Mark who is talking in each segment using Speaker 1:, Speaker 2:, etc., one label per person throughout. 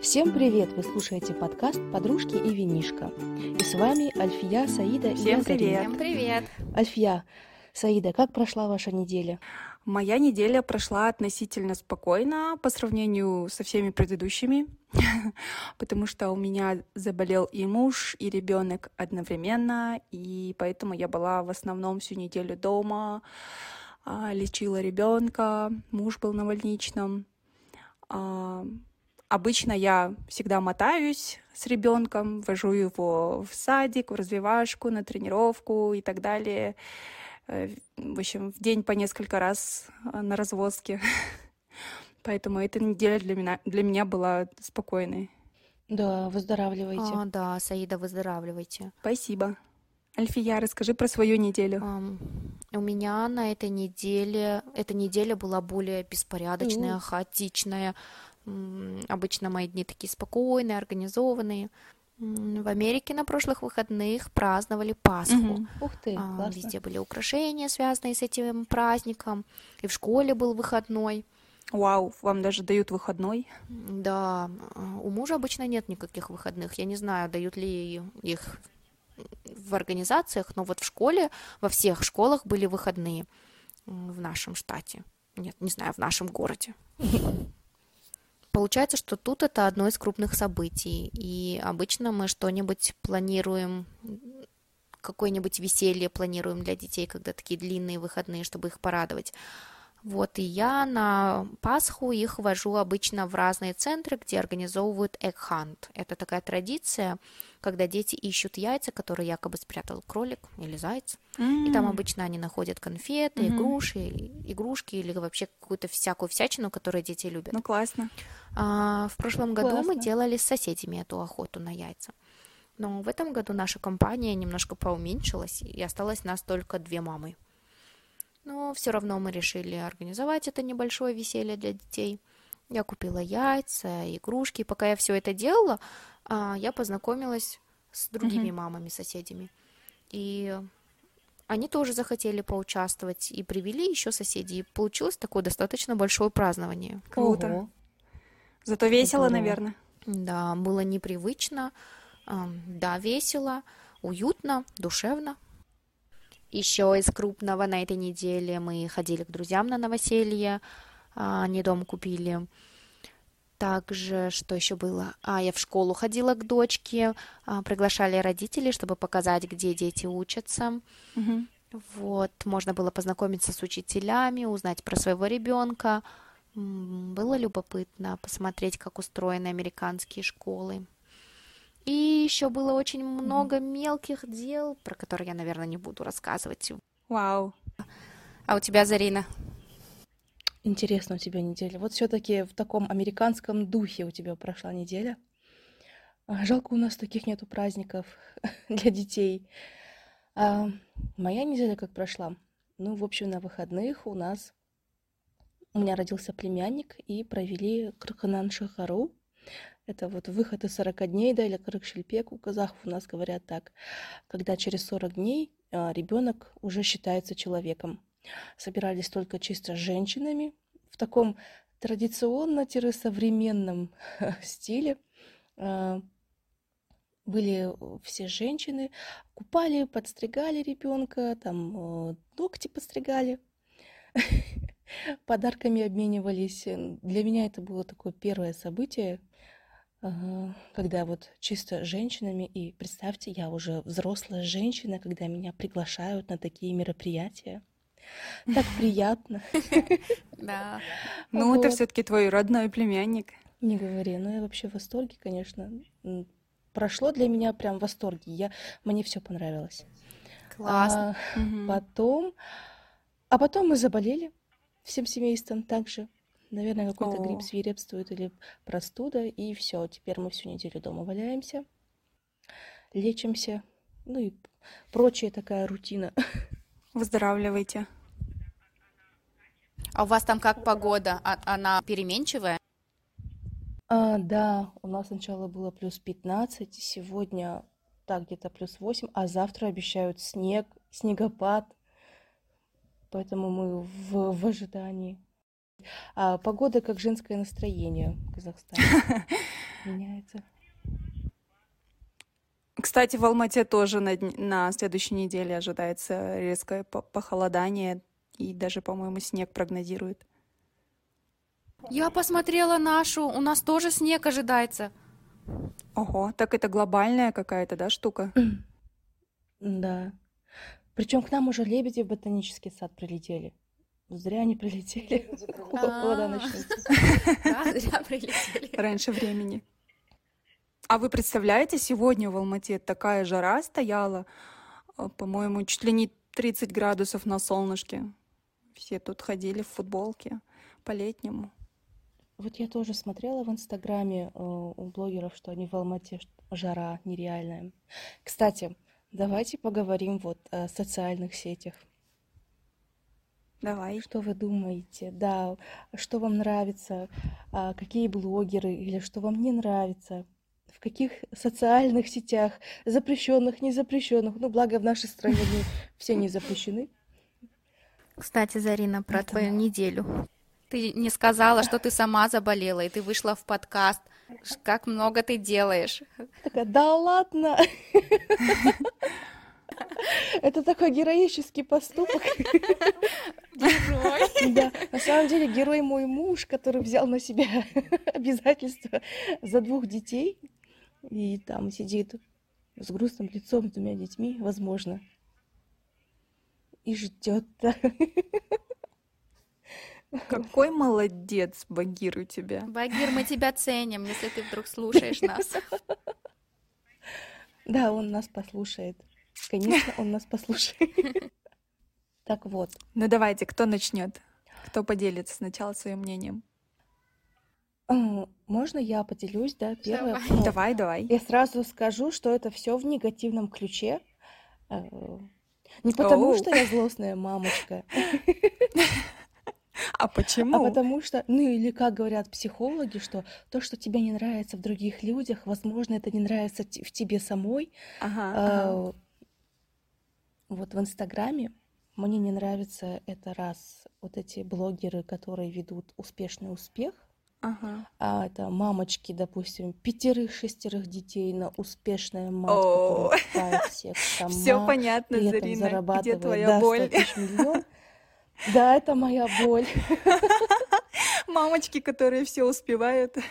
Speaker 1: Всем привет! Вы слушаете подкаст «Подружки и винишка». И с вами Альфия, Саида
Speaker 2: Всем
Speaker 1: и
Speaker 2: привет!
Speaker 3: Всем привет!
Speaker 1: Альфия, Саида, как прошла ваша неделя?
Speaker 2: Моя неделя прошла относительно спокойно по сравнению со всеми предыдущими, потому что у меня заболел и муж, и ребенок одновременно, и поэтому я была в основном всю неделю дома, а, лечила ребенка, муж был на больничном. Обычно я всегда мотаюсь с ребенком, вожу его в садик, в развивашку, на тренировку и так далее. Э, В общем, в день по несколько раз э, на развозке. Поэтому эта неделя для меня, для меня была спокойной.
Speaker 1: Да, выздоравливайте.
Speaker 3: А, да, Саида, выздоравливайте.
Speaker 2: Спасибо. Альфия, расскажи про свою неделю.
Speaker 3: Ам, у меня на этой неделе, эта неделя была более беспорядочная,
Speaker 1: О.
Speaker 3: хаотичная. Обычно мои дни такие спокойные, организованные. В Америке на прошлых выходных праздновали Пасху.
Speaker 2: Мгм.
Speaker 1: Ух ты,
Speaker 3: А,
Speaker 1: классно.
Speaker 3: Везде были украшения, связанные с этим праздником. И в школе был выходной.
Speaker 2: Вау, вам даже дают выходной.
Speaker 3: Да, а, у мужа обычно нет никаких выходных. Я не знаю, дают ли их в организациях, но вот в школе, во всех школах были выходные в нашем штате. Нет, не знаю, в нашем городе. Получается, что тут это одно из крупных событий, и обычно мы что-нибудь планируем, какое-нибудь веселье планируем для детей, когда такие длинные выходные, чтобы их порадовать. Вот, и я на Пасху их вожу обычно в разные центры, где организовывают hunt. Это такая традиция, когда дети ищут яйца, которые якобы спрятал кролик или заяц. И там обычно они находят конфеты,
Speaker 2: Мгм.
Speaker 3: игруши, игрушки или вообще какую-то всякую всячину, которую дети любят.
Speaker 2: Ну, классно.
Speaker 3: А, в прошлом году мы
Speaker 1: Классно.
Speaker 3: делали с соседями эту охоту на яйца. Но в этом году наша компания немножко поуменьшилась, и осталось нас только две мамы. Но все равно мы решили организовать это небольшое веселье для детей. Я купила яйца, игрушки. Пока я все это делала, а, я познакомилась с другими
Speaker 2: Мгм.
Speaker 3: мамами, соседями. И они тоже захотели поучаствовать и привели еще соседей. И получилось такое достаточно большое празднование.
Speaker 2: Круто.
Speaker 1: Ого.
Speaker 2: Зато весело,
Speaker 1: Здорово.
Speaker 2: наверное.
Speaker 3: Да, было непривычно, да, весело, уютно, душевно. Еще из крупного на этой неделе мы ходили к друзьям на новоселье, а, они дом купили. Также, что еще было? А, я в школу ходила к дочке, а, приглашали родителей, чтобы показать, где дети учатся.
Speaker 2: Мгм.
Speaker 3: Вот, можно было познакомиться с учителями, узнать про своего ребенка. Было любопытно посмотреть, как устроены американские школы. И еще было очень много мелких дел, про которые я, наверное, не буду рассказывать.
Speaker 2: Вау.
Speaker 3: А у тебя, Зарина?
Speaker 1: Интересно у тебя неделя. Вот все-таки в таком американском духе у тебя прошла неделя. А, Жалко, у нас таких нету праздников для детей. А, моя неделя как прошла? Ну, в общем, на выходных у нас у меня родился племянник и провели Кыркынан Шахару. Это вот выход из 40 дней, да, или Кырык-Шельпек у казахов у нас говорят так. Когда через 40 дней ребенок уже считается человеком. Собирались только чисто с женщинами в таком традиционно-современном стиле. А, Были все женщины, купали, подстригали ребенка, там э, ногти подстригали, подарками обменивались. Для меня это было такое первое событие, когда вот чисто женщинами, и представьте, я уже взрослая женщина, когда меня приглашают на такие мероприятия. Так приятно.
Speaker 3: Да.
Speaker 2: Ну, это все-таки твой родной племянник.
Speaker 1: Не говори, ну я вообще в восторге, конечно. Прошло для меня прям в восторге. Я, мне все понравилось.
Speaker 3: Классно.
Speaker 1: А,
Speaker 2: Мгм.
Speaker 1: потом, а потом мы заболели всем семейством также. Наверное, какой-то
Speaker 2: О.
Speaker 1: грипп свирепствует или простуда, и все. Теперь мы всю неделю дома валяемся, лечимся, ну и прочая такая рутина.
Speaker 2: Выздоравливайте.
Speaker 3: А у вас там как погода? А- Она переменчивая?
Speaker 1: А, да, у нас сначала было плюс 15, сегодня так где-то плюс 8, а завтра обещают снег, снегопад. Поэтому мы в, в ожидании. А погода как женское настроение в Казахстане меняется.
Speaker 2: Кстати, в Алмате тоже на, на следующей неделе ожидается резкое похолодание и даже, по-моему, снег прогнозирует.
Speaker 4: Я посмотрела нашу, у нас тоже снег ожидается.
Speaker 2: Ого, так это глобальная какая-то, да, штука?
Speaker 1: Да. Причем к нам уже лебеди в ботанический сад прилетели. Зря они прилетели. Холода
Speaker 4: А. зря прилетели.
Speaker 2: Раньше времени. А вы представляете, сегодня в Алмате такая жара стояла, э, по-моему, чуть ли не 30 градусов на солнышке. Все тут ходили в футболке по-летнему.
Speaker 1: Вот я тоже смотрела в Инстаграме э, у блогеров, что они в Алмате жара нереальная. Кстати, давайте поговорим вот о социальных сетях.
Speaker 2: Давай.
Speaker 1: Что вы думаете? Да, что вам нравится? А, Какие блогеры или что вам не нравится? В каких социальных сетях, запрещенных, незапрещенных? Ну, благо в нашей стране все не запрещены.
Speaker 4: Кстати, Зарина, про
Speaker 1: Это
Speaker 4: твою неделю. Ты не сказала, что ты сама заболела, и ты вышла в подкаст. Как много ты делаешь.
Speaker 1: Такая, да ладно! Это такой героический поступок.
Speaker 4: Герой.
Speaker 1: Да, на самом деле герой мой муж, который взял на себя обязательства за двух детей и там сидит с грустным лицом, с двумя детьми, возможно, и ждет.
Speaker 2: Какой молодец, Багир, у тебя.
Speaker 4: Багир, мы тебя ценим, если ты вдруг слушаешь нас.
Speaker 1: Да, он нас послушает. Конечно, он нас послушает. Так вот,
Speaker 2: Ну давайте, кто начнет? Кто поделится сначала своим мнением?
Speaker 1: м, можно я поделюсь, да, первое?
Speaker 4: Давай.
Speaker 1: Ну,
Speaker 2: Давай, давай.
Speaker 1: Я сразу скажу, что это все в негативном ключе. Э, Не потому,
Speaker 2: Оу.
Speaker 1: что я злостная мамочка,
Speaker 2: А
Speaker 1: а
Speaker 2: почему?
Speaker 1: потому что, ну или как говорят психологи, что то, что тебе не нравится в других людях, возможно, это не нравится в тебе самой.
Speaker 2: Ага, ага.
Speaker 1: Вот в Инстаграме мне не нравится это раз вот эти блогеры, которые ведут успешный успех,
Speaker 2: Ага.
Speaker 1: а это мамочки, допустим, пятерых-шестерых детей на успешная мать,
Speaker 2: О.
Speaker 1: которая покупает всех сама,
Speaker 2: Все понятно,
Speaker 1: при этом
Speaker 2: Зарина. Где твоя
Speaker 1: да, 100
Speaker 2: боль?
Speaker 1: миллион. Да, это моя боль.
Speaker 2: Мамочки, которые все успевают.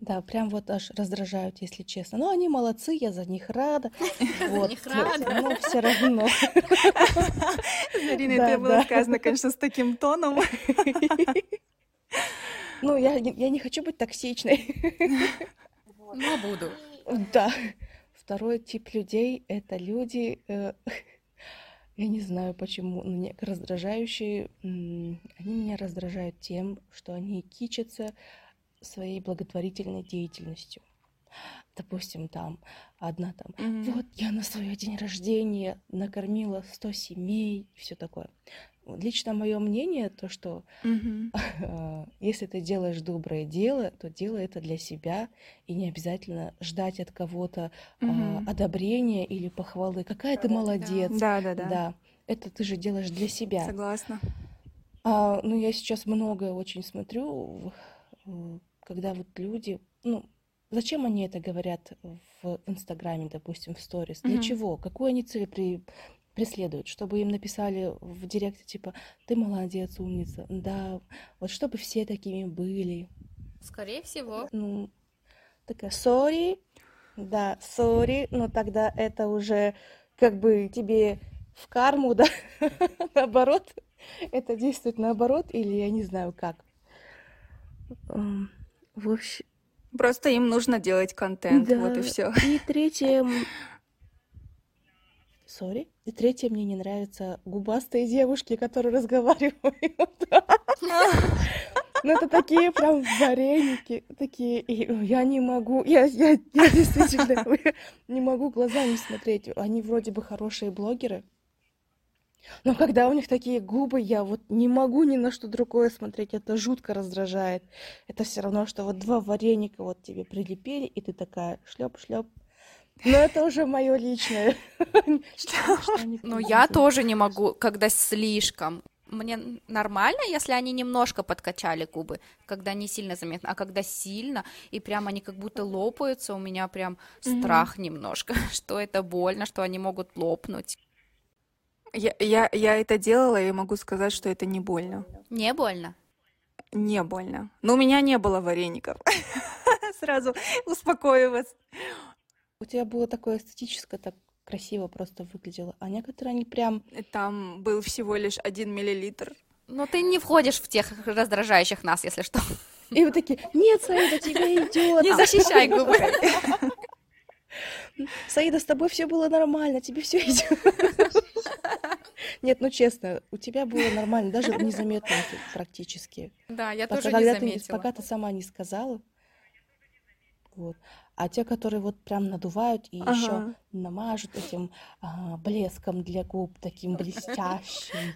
Speaker 1: Да, прям вот аж раздражают, если честно. Но они молодцы, я за них рада. Вот,
Speaker 4: них рада.
Speaker 1: Но все равно.
Speaker 2: Зарина,
Speaker 1: Да,
Speaker 2: это было
Speaker 1: да.
Speaker 2: сказано, конечно, с таким тоном.
Speaker 1: Ну, я, не- я не хочу быть токсичной.
Speaker 4: Но буду.
Speaker 1: Да. Второй тип людей — это люди, э, я не знаю почему, но не- раздражающие. Они меня раздражают тем, что они кичатся своей благотворительной деятельностью. Допустим, там одна там,
Speaker 2: Мгм.
Speaker 1: вот я на свой день рождения накормила 100 семей, и все такое. Лично мое мнение, то, что а, если ты делаешь доброе дело, то делай это для себя, и не обязательно ждать от кого-то а,
Speaker 2: Мгм.
Speaker 1: одобрения или похвалы. Какая ты молодец.
Speaker 2: Да, да, да.
Speaker 1: Да, это ты же делаешь для себя.
Speaker 2: Согласна.
Speaker 1: А, ну, я сейчас многое очень смотрю, когда вот люди, ну, зачем они это говорят в Инстаграме, допустим, в сторис? Для
Speaker 2: Мгм.
Speaker 1: чего? Какую они цель при- преследуют? Чтобы им написали в директе, типа, ты молодец, умница. Да, вот чтобы все такими были.
Speaker 4: Скорее всего.
Speaker 1: Ну, такая, сори, да, сори, но тогда это уже как бы тебе в карму, да, наоборот, это действует наоборот, или я не знаю как. В общем,
Speaker 2: Просто им нужно делать контент, вот и
Speaker 1: да.
Speaker 2: все.
Speaker 1: И третье, сори, и третье мне не нравятся губастые девушки, которые разговаривают. Ну, это такие прям вареники, такие, и я не могу, я, я, я действительно не могу глазами смотреть. Они вроде бы хорошие блогеры, но когда у них такие губы, я вот не могу ни на что другое смотреть, это жутко раздражает. Это все равно, что вот два вареника вот тебе прилепили, и ты такая шлеп-шлеп. Но это уже мое личное.
Speaker 4: Но я
Speaker 1: делают?
Speaker 4: тоже не могу, когда слишком. мне нормально, если они немножко подкачали губы, когда не сильно заметно, а когда сильно, и прям они как будто лопаются, у меня прям страх немножко, что это больно, что они могут лопнуть.
Speaker 2: Я, я, я это делала, и могу сказать, что это не больно.
Speaker 4: Не больно?
Speaker 2: Не больно. Но у меня не было вареников. Сразу успокою вас.
Speaker 1: У тебя было такое эстетическое, так красиво просто выглядело. А некоторые они прям...
Speaker 2: Там был всего лишь один миллилитр.
Speaker 4: Но ты не входишь в тех раздражающих нас, если что.
Speaker 1: И вы такие, нет, Саида, тебе идет.
Speaker 4: Не защищай губы.
Speaker 1: Саида, с тобой все было нормально, тебе все идет. Нет, ну честно, у тебя было нормально, даже незаметно практически.
Speaker 4: Да, я пока, тоже не заметила.
Speaker 1: Ты, пока ты сама не сказала. Вот. А те, которые вот прям надувают и ага. еще намажут этим а, блеском для губ, таким блестящим.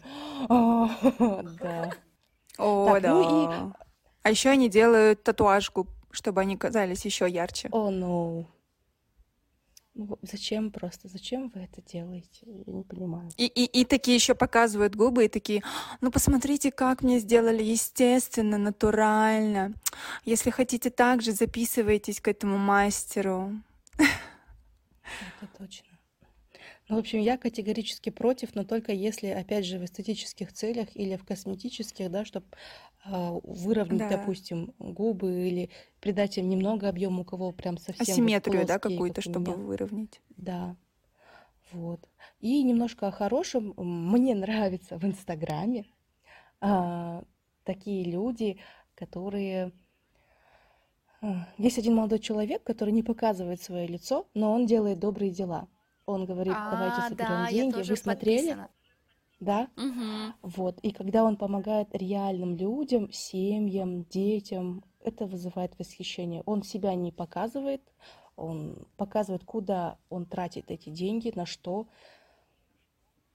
Speaker 1: Да.
Speaker 2: О, да. Ну а еще они делают татуаж губ, чтобы они казались еще ярче.
Speaker 1: О, ну. Ну, зачем просто? Зачем вы это делаете? Я не понимаю.
Speaker 2: И, и, и такие еще показывают губы и такие, ну посмотрите, как мне сделали естественно, натурально. Если хотите так же, записывайтесь к этому мастеру.
Speaker 1: Это точно. Ну, в общем, я категорически против, но только если, опять же, в эстетических целях или в косметических, да, чтобы а, выровнять, да. допустим, губы или придать им немного объема, у кого прям совсем
Speaker 2: асимметрию, вот да, какую-то, как чтобы выровнять.
Speaker 1: Да, вот. И немножко о хорошем. Мне нравится в Инстаграме а, такие люди, которые а, есть один молодой человек, который не показывает свое лицо, но он делает добрые дела. Он говорит, давайте а, соберем да, деньги. Вы смотрели? Подписана. Да?
Speaker 4: Угу.
Speaker 1: Вот. И когда он помогает реальным людям, семьям, детям, это вызывает восхищение. Он себя не показывает, он показывает, куда он тратит эти деньги, на что.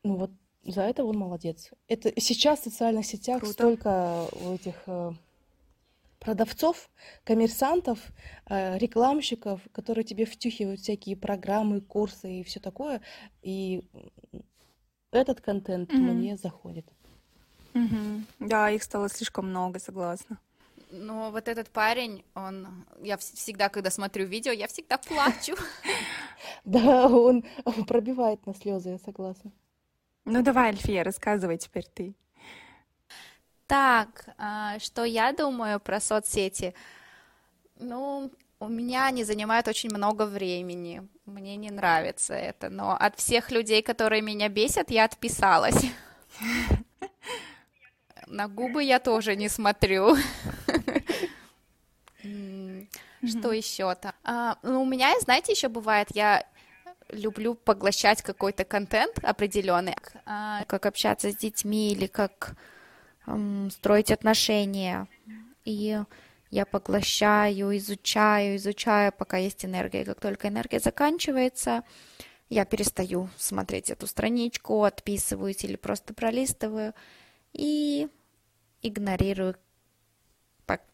Speaker 1: Ну вот за это он молодец. Это сейчас в социальных сетях Круто. столько этих э, продавцов, коммерсантов, э, рекламщиков, которые тебе втюхивают всякие программы, курсы и все такое. И этот контент mm-hmm. мне заходит.
Speaker 2: Mm-hmm. Да, их стало слишком много, согласна.
Speaker 4: Ну, вот этот парень, он... Я всегда, когда смотрю видео, я всегда плачу.
Speaker 1: Да, он пробивает на слезы, я согласна.
Speaker 2: Ну, давай, Альфия, рассказывай теперь ты.
Speaker 4: Так, а, что я думаю про соцсети? Ну, у меня они занимают очень много времени. Мне не нравится это. Но от всех людей, которые меня бесят, я отписалась. На губы я тоже не смотрю. Что еще там? А, ну, у меня, знаете, еще бывает, я люблю поглощать какой-то контент определенный, а, как общаться с детьми или как строить отношения. И я поглощаю, изучаю, изучаю, пока есть энергия. И как только энергия заканчивается, я перестаю смотреть эту страничку, отписываюсь или просто пролистываю и игнорирую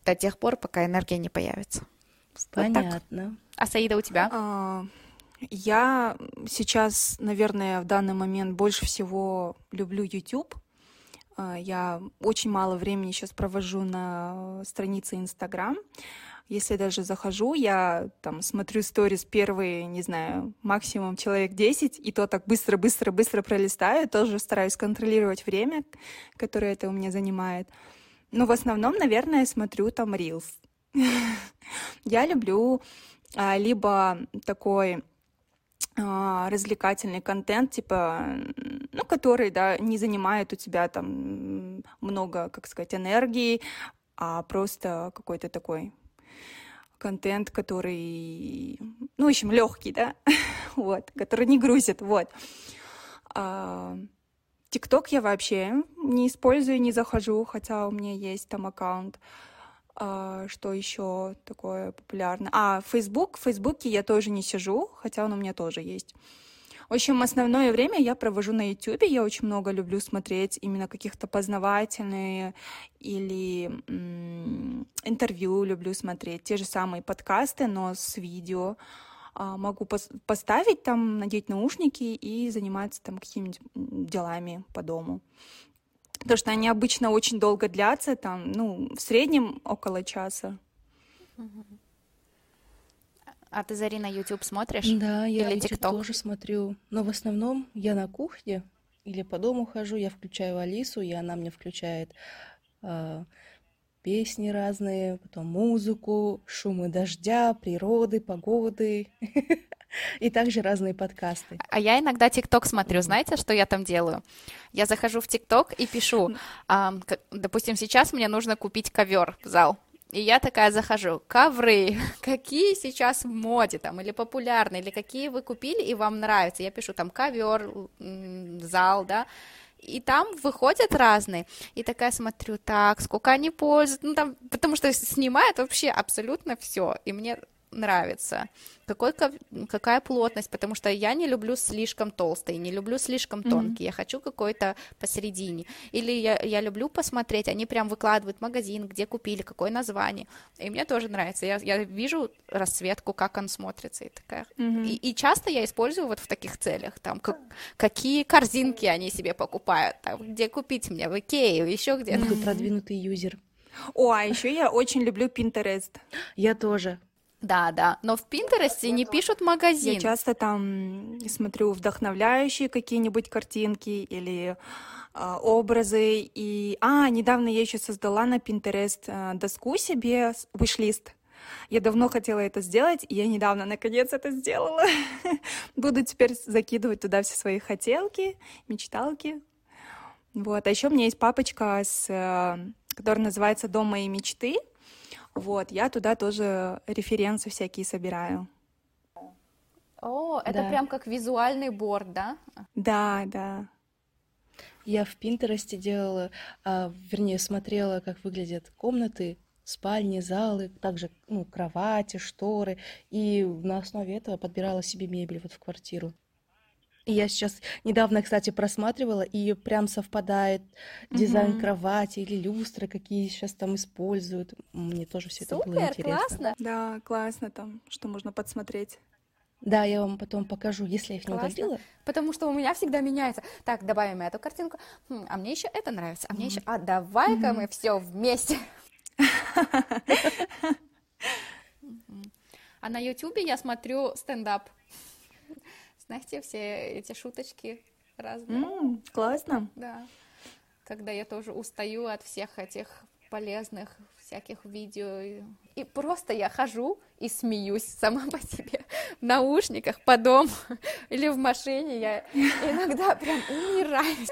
Speaker 4: до тех пор, пока энергия не появится.
Speaker 1: Понятно. Вот
Speaker 4: а Саида у тебя?
Speaker 2: А, я сейчас, наверное, в данный момент больше всего люблю YouTube. А, я очень мало времени сейчас провожу на странице Инстаграм. Если даже захожу, я там смотрю сторис первые, не знаю, максимум человек 10, и то так быстро-быстро-быстро пролистаю, тоже стараюсь контролировать время, которое это у меня занимает. Но в основном, наверное, смотрю там Reels. Я люблю а, либо такой развлекательный контент, типа, ну, который, да, не занимает у тебя там много, как сказать, энергии, а просто какой-то такой контент, который, ну, в общем, легкий, да, вот, который не грузит, вот. А, ТикТок я вообще не использую, не захожу, хотя у меня есть там аккаунт. А, что еще такое популярное? А, Facebook. В Фейсбуке я тоже не сижу, хотя он у меня тоже есть. В общем, основное время я провожу на YouTube. Я очень много люблю смотреть именно каких-то познавательные или м- интервью люблю смотреть. Те же самые подкасты, но с видео. А, могу пос- поставить там, надеть наушники и заниматься там какими-нибудь делами по дому. Потому что они обычно очень долго длятся, там, ну, в среднем около часа.
Speaker 4: А ты, Зарина, YouTube смотришь?
Speaker 1: Да, я
Speaker 4: Или
Speaker 1: YouTube
Speaker 4: TikTok?
Speaker 1: тоже смотрю. Но в основном я на кухне или по дому хожу, я включаю Алису, и она мне включает а, песни разные, потом музыку, шумы дождя, природы, погоды и также разные подкасты.
Speaker 4: А я иногда ТикТок смотрю. Знаете, что я там делаю? Я захожу в ТикТок и пишу, допустим, сейчас мне нужно купить ковер в зал. И я такая захожу, ковры, какие сейчас в моде там, или популярны, или какие вы купили и вам нравятся. Я пишу там ковер, зал, да, и там выходят разные. И такая смотрю, так, сколько они пользуются, ну там, потому что снимают вообще абсолютно все, и мне нравится. Какой, какая плотность, потому что я не люблю слишком толстый, не люблю слишком тонкий, я хочу какой-то посередине. Или я, я люблю посмотреть, они прям выкладывают магазин, где купили, какое название. И мне тоже нравится. Я, я вижу расцветку, как он смотрится, и такая.
Speaker 2: Мгм.
Speaker 4: И, и часто я использую вот в таких целях, там, как- какие корзинки они себе покупают, там, где купить мне, в Икее, еще где-то.
Speaker 1: Ты продвинутый юзер.
Speaker 2: О, а еще я очень люблю Pinterest.
Speaker 1: Я тоже.
Speaker 4: Да, да, но в Пинтересте не пишут магазин.
Speaker 2: Я часто там смотрю вдохновляющие какие-нибудь картинки или а, образы. И, а, недавно я еще создала на Pinterest а, доску себе, wish-лист. Я давно хотела это сделать, и я недавно наконец это сделала. Буду теперь закидывать туда все свои хотелки, мечталки. Вот. А еще у меня есть папочка, с, э, которая называется «Дом моей мечты». Вот, я туда тоже референсы всякие собираю.
Speaker 4: О, это
Speaker 1: Да.
Speaker 4: прям как визуальный борд, да?
Speaker 2: Да, да.
Speaker 1: Я в Пинтересте делала, а, вернее, смотрела, как выглядят комнаты, спальни, залы, также ну, кровати, шторы, и на основе этого подбирала себе мебель вот в квартиру. И я сейчас недавно, кстати, просматривала, и прям совпадает дизайн
Speaker 2: Мгм.
Speaker 1: кровати или люстры, какие сейчас там используют. Мне тоже все это было интересно.
Speaker 4: классно.
Speaker 2: Да, классно там, что можно подсмотреть.
Speaker 1: Да, я вам потом покажу, если я их не
Speaker 4: Классно.
Speaker 1: удалила.
Speaker 4: Потому что у меня всегда меняется. Так, добавим эту картинку. Хм, а мне еще это нравится. А мне еще. А давай-ка мы все вместе. А на Ютубе я смотрю стендап. Знаете, все эти шуточки разные.
Speaker 2: М, классно.
Speaker 4: Да. Когда я тоже устаю от всех этих полезных всяких видео. И, и просто я хожу и смеюсь сама по себе в наушниках по дому или в машине. Я иногда прям умираю.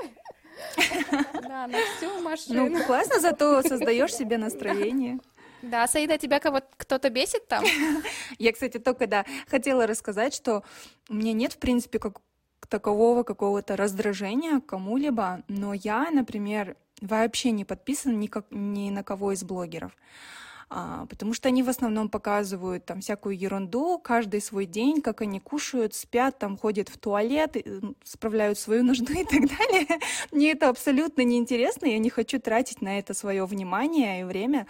Speaker 4: Да, на всю машину.
Speaker 2: Ну, классно, зато создаешь себе настроение.
Speaker 4: Да, Саида, тебя кого кто-то бесит там?
Speaker 2: Я, кстати, только да, хотела рассказать, что у меня нет, в принципе, как такового какого-то раздражения кому-либо, но я, например, вообще не подписана ни, как, ни на кого из блогеров. А, потому что они в основном показывают там всякую ерунду, каждый свой день, как они кушают, спят, там ходят в туалет, м, справляют свою нужду и так далее. Мне это абсолютно неинтересно, я не хочу тратить на это свое внимание и время,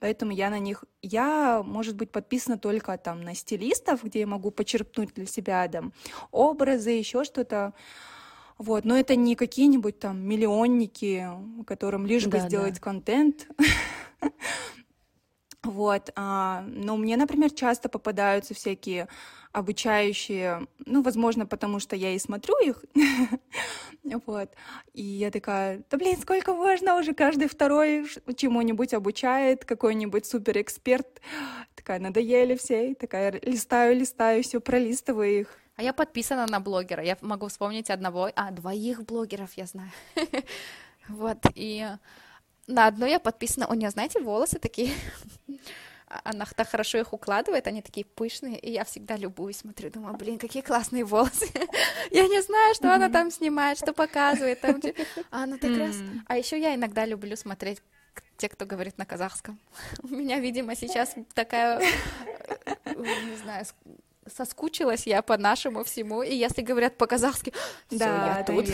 Speaker 2: поэтому я на них, я, может быть, подписана только там на стилистов, где я могу почерпнуть для себя там образы, еще что-то. Вот, но это не какие-нибудь там миллионники, которым лишь бы
Speaker 1: Да, да.
Speaker 2: сделать контент. Вот, а, но мне, например, часто попадаются всякие обучающие, ну, возможно, потому что я и смотрю их, вот, и я такая, да блин, сколько можно уже, каждый второй чему-нибудь обучает, какой-нибудь суперэксперт, такая, надоели все, такая, листаю, листаю, все, пролистываю их.
Speaker 4: А я подписана на блогера. Я могу вспомнить одного, а, двоих блогеров я знаю. Вот, и на одной я подписана. У нее, знаете, волосы такие. Она так хорошо их укладывает, они такие пышные, и я всегда любуюсь, смотрю, думаю, блин, какие классные волосы. Я не знаю, что она там снимает, что показывает. Там, а она так раз. А еще я иногда люблю смотреть те, кто говорит на казахском. У меня, видимо, сейчас такая, э, не знаю, соскучилась я по нашему всему, и если говорят по-казахски,
Speaker 2: Да,
Speaker 4: я тут.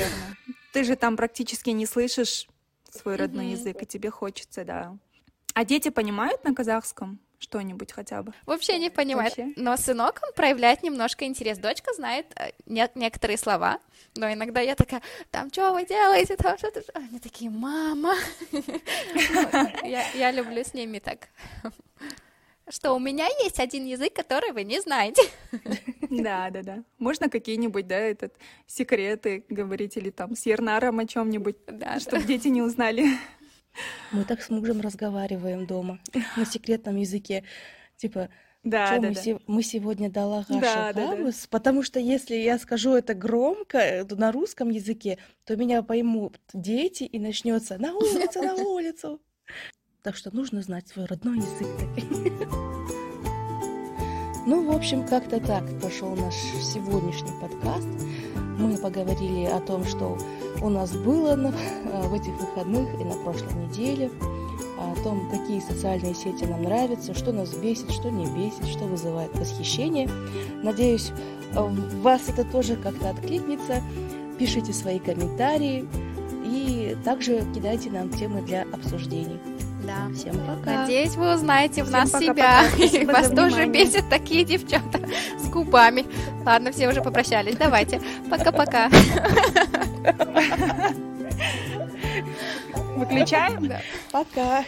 Speaker 2: Ты же там практически не слышишь свой родной
Speaker 4: Мгм.
Speaker 2: язык, и тебе хочется, да. А дети понимают на казахском, что-нибудь хотя бы.
Speaker 4: Вообще не понимает.
Speaker 2: Вообще.
Speaker 4: Но сынок, он проявляет немножко интерес. Дочка знает э, не- некоторые слова, но иногда я такая, там, что вы делаете, там что-то... Они такие, мама. Ну, я люблю с ними так. Что у меня есть один язык, который вы не знаете.
Speaker 2: Да, да, да. Можно какие-нибудь, да, этот секреты говорить или там с Ернаром о чем-нибудь,
Speaker 4: Да,
Speaker 2: чтобы дети не узнали.
Speaker 1: Мы так с мужем разговариваем дома на секретном языке. Типа,
Speaker 2: Да,
Speaker 1: Чё
Speaker 2: да,
Speaker 1: мы,
Speaker 2: да.
Speaker 1: се- мы сегодня Далагаша
Speaker 2: Да, да, да.
Speaker 1: Гамус? Потому что если я скажу это громко э, на русском языке, то меня поймут дети и начнется на улицу, на улицу. Так что нужно знать свой родной язык. Ну, в общем, как-то так прошел наш сегодняшний подкаст. Мы поговорили о том, что у нас было на- в этих выходных и на прошлой неделе, о том, какие социальные сети нам нравятся, что нас бесит, что не бесит, что вызывает восхищение. Надеюсь, вас это тоже как-то откликнется. Пишите свои комментарии и также кидайте нам темы для обсуждений.
Speaker 4: Да.
Speaker 1: Всем пока!
Speaker 4: Надеюсь, вы узнаете в
Speaker 2: Всем
Speaker 4: нас
Speaker 2: пока-пока.
Speaker 4: себя. И
Speaker 2: Спасибо
Speaker 4: вас тоже
Speaker 2: внимание.
Speaker 4: бесят такие девчата с губами. Ладно, все уже попрощались. Давайте. Пока-пока.
Speaker 2: Выключаем?
Speaker 4: Да.
Speaker 1: Пока!